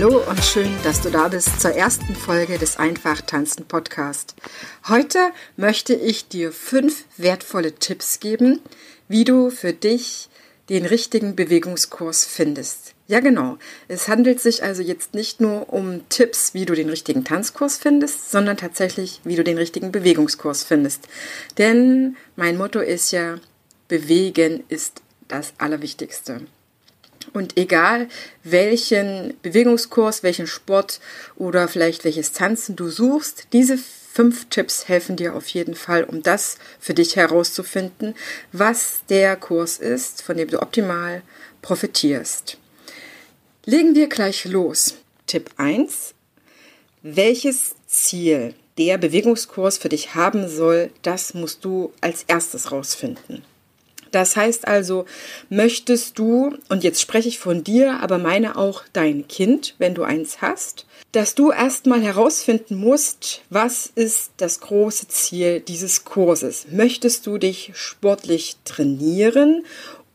Hallo und schön, dass du da bist zur ersten Folge des Einfach Tanzen Podcast. Heute möchte ich dir fünf wertvolle Tipps geben, wie du für dich den richtigen Bewegungskurs findest. Ja, genau. Es handelt sich also jetzt nicht nur um Tipps, wie du den richtigen Tanzkurs findest, sondern tatsächlich, wie du den richtigen Bewegungskurs findest. Denn mein Motto ist ja, bewegen ist das Allerwichtigste. Und egal welchen Bewegungskurs, welchen Sport oder vielleicht welches Tanzen du suchst, diese fünf Tipps helfen dir auf jeden Fall, um das für dich herauszufinden, was der Kurs ist, von dem du optimal profitierst. Legen wir gleich los. Tipp 1. Welches Ziel der Bewegungskurs für dich haben soll, das musst du als erstes rausfinden. Das heißt also, möchtest du, und jetzt spreche ich von dir, aber meine auch dein Kind, wenn du eins hast, dass du erstmal herausfinden musst, was ist das große Ziel dieses Kurses. Möchtest du dich sportlich trainieren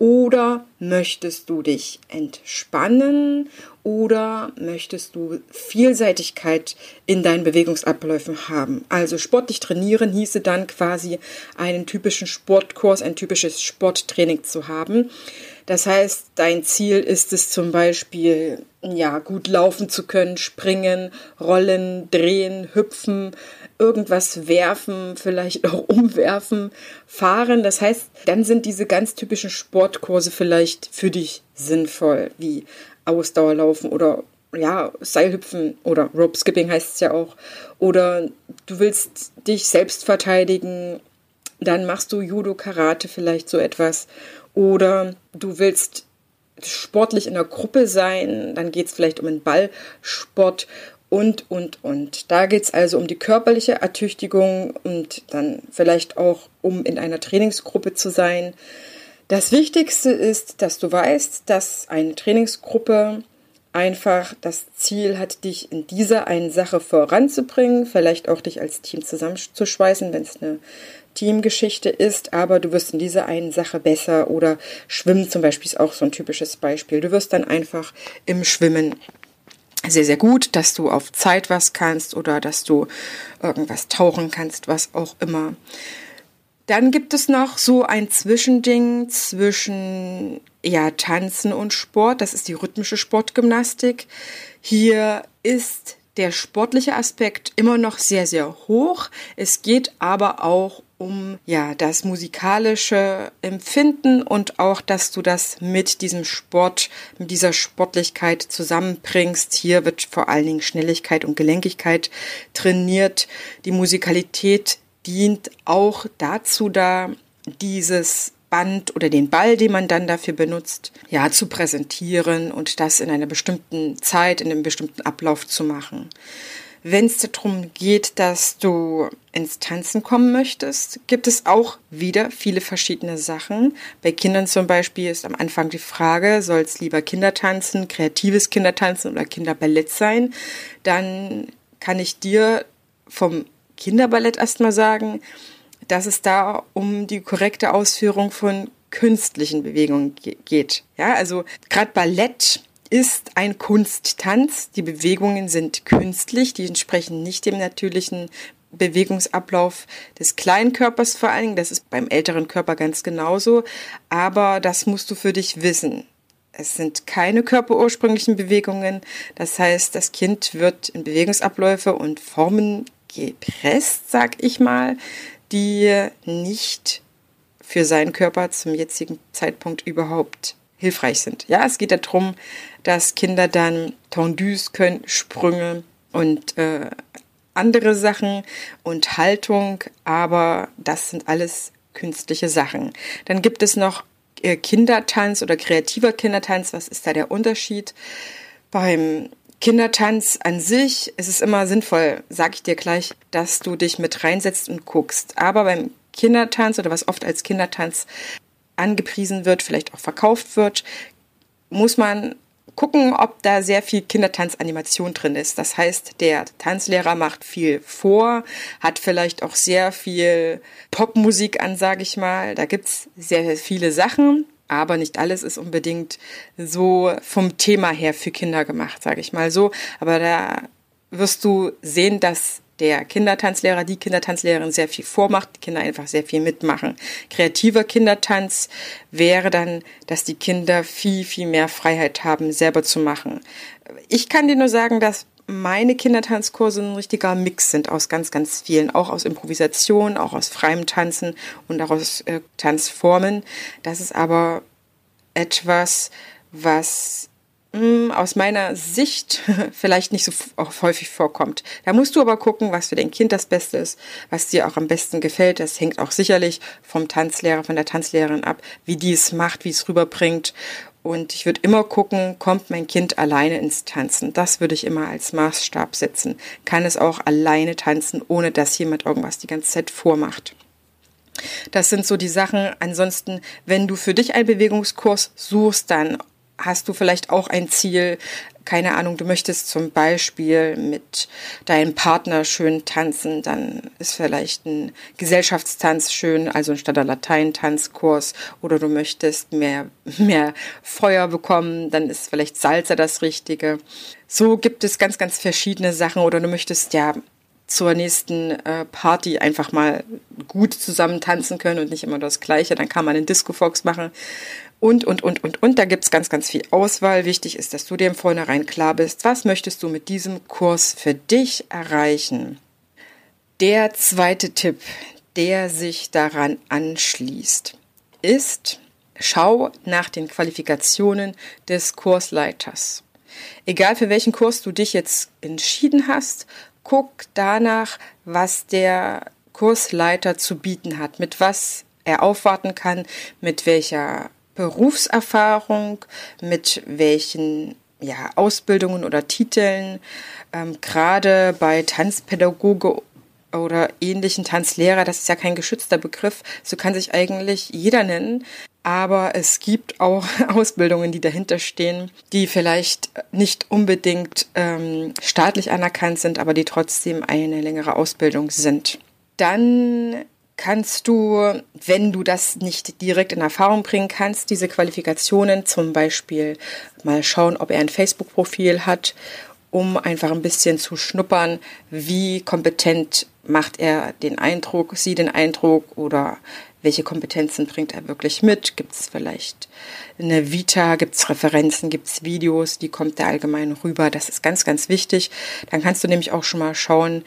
oder möchtest du dich entspannen oder möchtest du Vielseitigkeit in deinen Bewegungsabläufen haben? Also sportlich trainieren hieße dann quasi einen typischen Sportkurs, ein typisches Sporttraining zu haben. Das heißt, dein Ziel ist es zum Beispiel, ja, gut laufen zu können, springen, rollen, drehen, hüpfen, irgendwas werfen, vielleicht auch umwerfen, fahren. Das heißt, dann sind diese ganz typischen Sportkurse vielleicht für dich sinnvoll, wie Ausdauerlaufen oder ja, Seilhüpfen oder Rope Skipping heißt es ja auch. Oder du willst dich selbst verteidigen, dann machst du Judo, Karate vielleicht so etwas. Oder du willst sportlich in der Gruppe sein, dann geht es vielleicht um einen Ballsport und, und, und. Da geht es also um die körperliche Ertüchtigung und dann vielleicht auch um in einer Trainingsgruppe zu sein. Das Wichtigste ist, dass du weißt, dass eine Trainingsgruppe einfach das Ziel hat, dich in dieser einen Sache voranzubringen, vielleicht auch dich als Team zusammenzuschweißen, wenn es eine Teamgeschichte ist, aber du wirst in dieser einen Sache besser oder Schwimmen zum Beispiel ist auch so ein typisches Beispiel. Du wirst dann einfach im Schwimmen sehr, sehr gut, dass du auf Zeit was kannst oder dass du irgendwas tauchen kannst, was auch immer. Dann gibt es noch so ein Zwischending zwischen ja, Tanzen und Sport. Das ist die rhythmische Sportgymnastik. Hier ist der sportliche Aspekt immer noch sehr, sehr hoch. Es geht aber auch um ja das musikalische Empfinden und auch, dass du das mit diesem Sport, mit dieser Sportlichkeit zusammenbringst. Hier wird vor allen Dingen Schnelligkeit und Gelenkigkeit trainiert. Die Musikalität dient auch dazu da, dieses Band oder den Ball, den man dann dafür benutzt, ja, zu präsentieren und das in einer bestimmten Zeit, in einem bestimmten Ablauf zu machen. Wenn es darum geht, dass du ins Tanzen kommen möchtest, gibt es auch wieder viele verschiedene Sachen. Bei Kindern zum Beispiel ist am Anfang die Frage, soll es lieber Kindertanzen, kreatives Kindertanzen oder Kinderballett sein? Dann kann ich dir vom Kinderballett erstmal sagen, dass es da um die korrekte Ausführung von künstlichen Bewegungen geht. Ja, also gerade Ballett ist ein Kunsttanz. Die Bewegungen sind künstlich, die entsprechen nicht dem natürlichen Bewegungsablauf des kleinen Körpers vor allen Dingen. Das ist beim älteren Körper ganz genauso. Aber das musst du für dich wissen. Es sind keine körperursprünglichen Bewegungen. Das heißt, das Kind wird in Bewegungsabläufe und Formen gepresst, sag ich mal, die nicht für seinen Körper zum jetzigen Zeitpunkt überhaupt hilfreich sind. Ja, es geht darum, dass Kinder dann Tendus können, Sprünge und äh, andere Sachen und Haltung, aber das sind alles künstliche Sachen. Dann gibt es noch äh, Kindertanz oder kreativer Kindertanz. Was ist da der Unterschied? Beim Kindertanz an sich ist es immer sinnvoll, sag ich dir gleich, dass du dich mit reinsetzt und guckst. Aber beim Kindertanz oder was oft als Kindertanz angepriesen wird, vielleicht auch verkauft wird, muss man gucken, ob da sehr viel Kindertanzanimation drin ist. Das heißt, der Tanzlehrer macht viel vor, hat vielleicht auch sehr viel Popmusik an, sage ich mal. Da gibt's sehr viele Sachen, aber nicht alles ist unbedingt so vom Thema her für Kinder gemacht, sage ich mal so. Aber da wirst du sehen, dass der Kindertanzlehrer, die Kindertanzlehrerin sehr viel vormacht, die Kinder einfach sehr viel mitmachen. Kreativer Kindertanz wäre dann, dass die Kinder viel, viel mehr Freiheit haben, selber zu machen. Ich kann dir nur sagen, dass meine Kindertanzkurse ein richtiger Mix sind aus ganz, ganz vielen, auch aus Improvisation, auch aus freiem Tanzen und auch aus äh, Tanzformen. Das ist aber etwas, was aus meiner Sicht vielleicht nicht so häufig vorkommt. Da musst du aber gucken, was für dein Kind das Beste ist, was dir auch am besten gefällt. Das hängt auch sicherlich vom Tanzlehrer, von der Tanzlehrerin ab, wie die es macht, wie es rüberbringt. Und ich würde immer gucken, kommt mein Kind alleine ins Tanzen? Das würde ich immer als Maßstab setzen. Kann es auch alleine tanzen, ohne dass jemand irgendwas die ganze Zeit vormacht? Das sind so die Sachen. Ansonsten, wenn du für dich einen Bewegungskurs suchst, dann hast du vielleicht auch ein Ziel, keine Ahnung, du möchtest zum Beispiel mit deinem Partner schön tanzen, dann ist vielleicht ein Gesellschaftstanz schön, also ein Stadt- Latein-Tanzkurs, oder du möchtest mehr, mehr Feuer bekommen, dann ist vielleicht Salsa das Richtige. So gibt es ganz, ganz verschiedene Sachen, oder du möchtest ja zur nächsten äh, Party einfach mal gut zusammen tanzen können und nicht immer das Gleiche. Dann kann man einen Disco Fox machen und, und, und, und, und. Da gibt's ganz, ganz viel Auswahl. Wichtig ist, dass du dir im Vornherein klar bist, was möchtest du mit diesem Kurs für dich erreichen. Der zweite Tipp, der sich daran anschließt, ist, schau nach den Qualifikationen des Kursleiters. Egal für welchen Kurs du dich jetzt entschieden hast, guck danach, was der Kursleiter zu bieten hat, mit was er aufwarten kann, mit welcher Berufserfahrung, mit welchen ja, Ausbildungen oder Titeln, ähm, gerade bei Tanzpädagoge oder ähnlichen Tanzlehrer, das ist ja kein geschützter Begriff, so kann sich eigentlich jeder nennen. Aber es gibt auch Ausbildungen, die dahinter stehen, die vielleicht nicht unbedingt ähm, staatlich anerkannt sind, aber die trotzdem eine längere Ausbildung sind. Dann kannst du, wenn du das nicht direkt in Erfahrung bringen kannst, diese Qualifikationen zum Beispiel mal schauen, ob er ein Facebook-Profil hat, um einfach ein bisschen zu schnuppern, wie kompetent macht er den Eindruck, sie den Eindruck oder welche Kompetenzen bringt er wirklich mit? Gibt es vielleicht eine Vita, gibt es Referenzen, gibt es Videos, wie kommt der allgemein rüber? Das ist ganz, ganz wichtig. Dann kannst du nämlich auch schon mal schauen,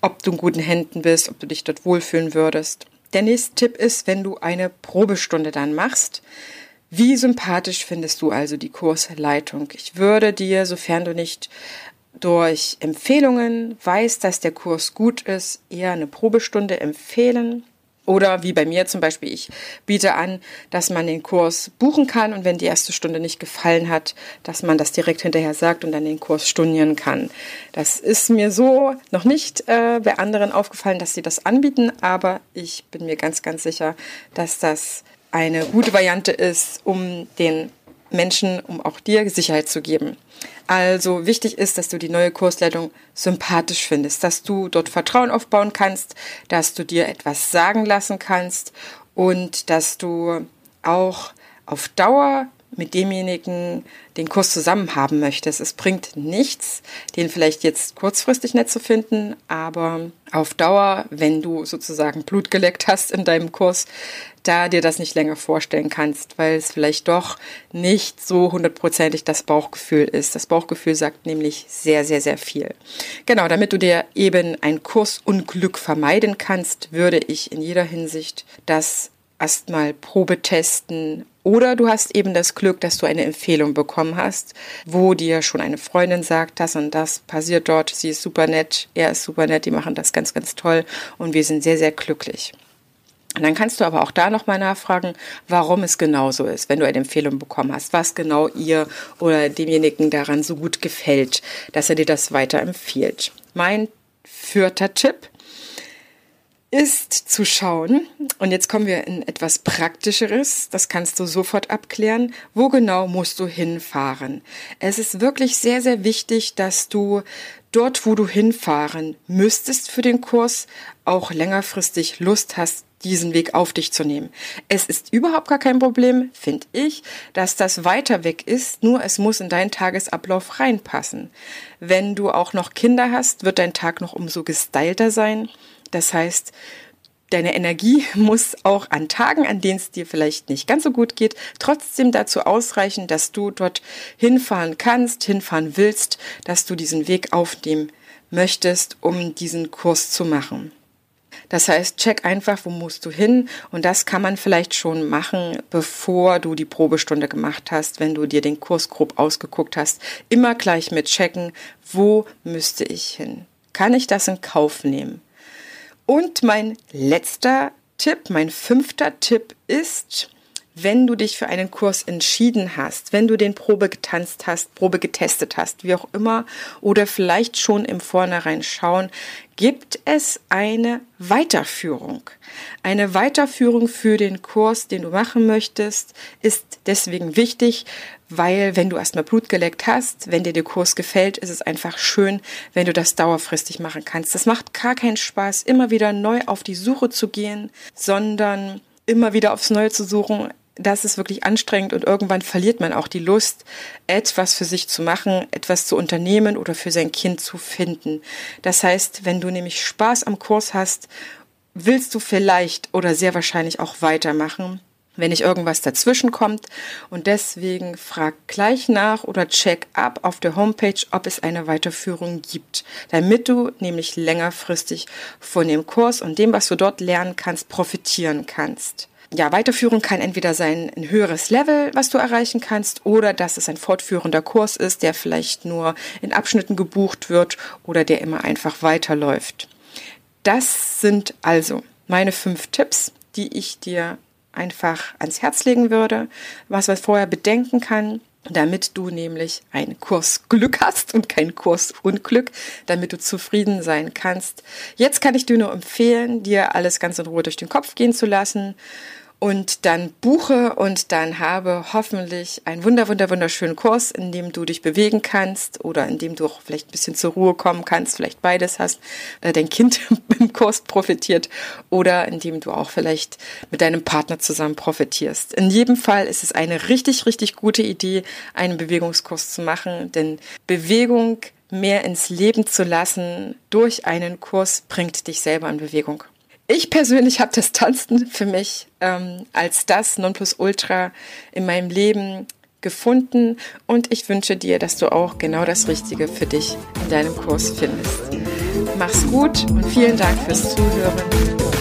ob du in guten Händen bist, ob du dich dort wohlfühlen würdest. Der nächste Tipp ist, wenn du eine Probestunde dann machst, wie sympathisch findest du also die Kursleitung? Ich würde dir, sofern du nicht durch Empfehlungen weißt, dass der Kurs gut ist, eher eine Probestunde empfehlen. Oder wie bei mir zum Beispiel, ich biete an, dass man den Kurs buchen kann und wenn die erste Stunde nicht gefallen hat, dass man das direkt hinterher sagt und dann den Kurs stornieren kann. Das ist mir so noch nicht äh, bei anderen aufgefallen, dass sie das anbieten, aber ich bin mir ganz, ganz sicher, dass das eine gute Variante ist, um den Menschen, um auch dir Sicherheit zu geben. Also wichtig ist, dass du die neue Kursleitung sympathisch findest, dass du dort Vertrauen aufbauen kannst, dass du dir etwas sagen lassen kannst und dass du auch auf Dauer mit demjenigen den Kurs zusammen haben möchtest. Es bringt nichts, den vielleicht jetzt kurzfristig nett zu finden, aber auf Dauer, wenn du sozusagen Blut geleckt hast in deinem Kurs, da dir das nicht länger vorstellen kannst, weil es vielleicht doch nicht so hundertprozentig das Bauchgefühl ist. Das Bauchgefühl sagt nämlich sehr, sehr, sehr viel. Genau, damit du dir eben ein Kursunglück vermeiden kannst, würde ich in jeder Hinsicht das erstmal Probe testen oder du hast eben das Glück, dass du eine Empfehlung bekommen hast, wo dir schon eine Freundin sagt, das und das passiert dort, sie ist super nett, er ist super nett, die machen das ganz, ganz toll und wir sind sehr, sehr glücklich. Und dann kannst du aber auch da nochmal nachfragen, warum es genau so ist, wenn du eine Empfehlung bekommen hast, was genau ihr oder demjenigen daran so gut gefällt, dass er dir das weiterempfiehlt. Mein vierter Tipp ist zu schauen, und jetzt kommen wir in etwas Praktischeres, das kannst du sofort abklären, wo genau musst du hinfahren. Es ist wirklich sehr, sehr wichtig, dass du dort, wo du hinfahren müsstest für den Kurs, auch längerfristig Lust hast, diesen Weg auf dich zu nehmen. Es ist überhaupt gar kein Problem, finde ich, dass das weiter weg ist, nur es muss in deinen Tagesablauf reinpassen. Wenn du auch noch Kinder hast, wird dein Tag noch umso gestylter sein. Das heißt, deine Energie muss auch an Tagen, an denen es dir vielleicht nicht ganz so gut geht, trotzdem dazu ausreichen, dass du dort hinfahren kannst, hinfahren willst, dass du diesen Weg aufnehmen möchtest, um diesen Kurs zu machen. Das heißt, check einfach, wo musst du hin und das kann man vielleicht schon machen, bevor du die Probestunde gemacht hast, wenn du dir den Kurs grob ausgeguckt hast. Immer gleich mit checken, wo müsste ich hin? Kann ich das in Kauf nehmen? Und mein letzter Tipp, mein fünfter Tipp ist, wenn du dich für einen Kurs entschieden hast, wenn du den Probe getanzt hast, Probe getestet hast, wie auch immer, oder vielleicht schon im Vornherein schauen, gibt es eine Weiterführung. Eine Weiterführung für den Kurs, den du machen möchtest, ist deswegen wichtig, weil wenn du erstmal Blut geleckt hast, wenn dir der Kurs gefällt, ist es einfach schön, wenn du das dauerfristig machen kannst. Das macht gar keinen Spaß, immer wieder neu auf die Suche zu gehen, sondern immer wieder aufs Neue zu suchen, das ist wirklich anstrengend und irgendwann verliert man auch die Lust, etwas für sich zu machen, etwas zu unternehmen oder für sein Kind zu finden. Das heißt, wenn du nämlich Spaß am Kurs hast, willst du vielleicht oder sehr wahrscheinlich auch weitermachen, wenn nicht irgendwas dazwischen kommt. Und deswegen frag gleich nach oder check ab auf der Homepage, ob es eine Weiterführung gibt, damit du nämlich längerfristig von dem Kurs und dem, was du dort lernen kannst, profitieren kannst ja, Weiterführung kann entweder sein ein höheres Level, was du erreichen kannst, oder dass es ein fortführender Kurs ist, der vielleicht nur in Abschnitten gebucht wird oder der immer einfach weiterläuft. Das sind also meine fünf Tipps, die ich dir einfach ans Herz legen würde, was man vorher bedenken kann, damit du nämlich ein Kursglück hast und kein Kursunglück, damit du zufrieden sein kannst. Jetzt kann ich dir nur empfehlen, dir alles ganz in Ruhe durch den Kopf gehen zu lassen und dann buche und dann habe hoffentlich einen wunder, wunder, wunderschönen Kurs, in dem du dich bewegen kannst oder in dem du auch vielleicht ein bisschen zur Ruhe kommen kannst, vielleicht beides hast, äh, dein Kind im Kurs profitiert oder in dem du auch vielleicht mit deinem Partner zusammen profitierst. In jedem Fall ist es eine richtig, richtig gute Idee, einen Bewegungskurs zu machen, denn Bewegung mehr ins Leben zu lassen durch einen Kurs bringt dich selber in Bewegung. Ich persönlich habe das Tanzen für mich ähm, als das Nonplusultra in meinem Leben gefunden und ich wünsche dir, dass du auch genau das Richtige für dich in deinem Kurs findest. Mach's gut und vielen Dank fürs Zuhören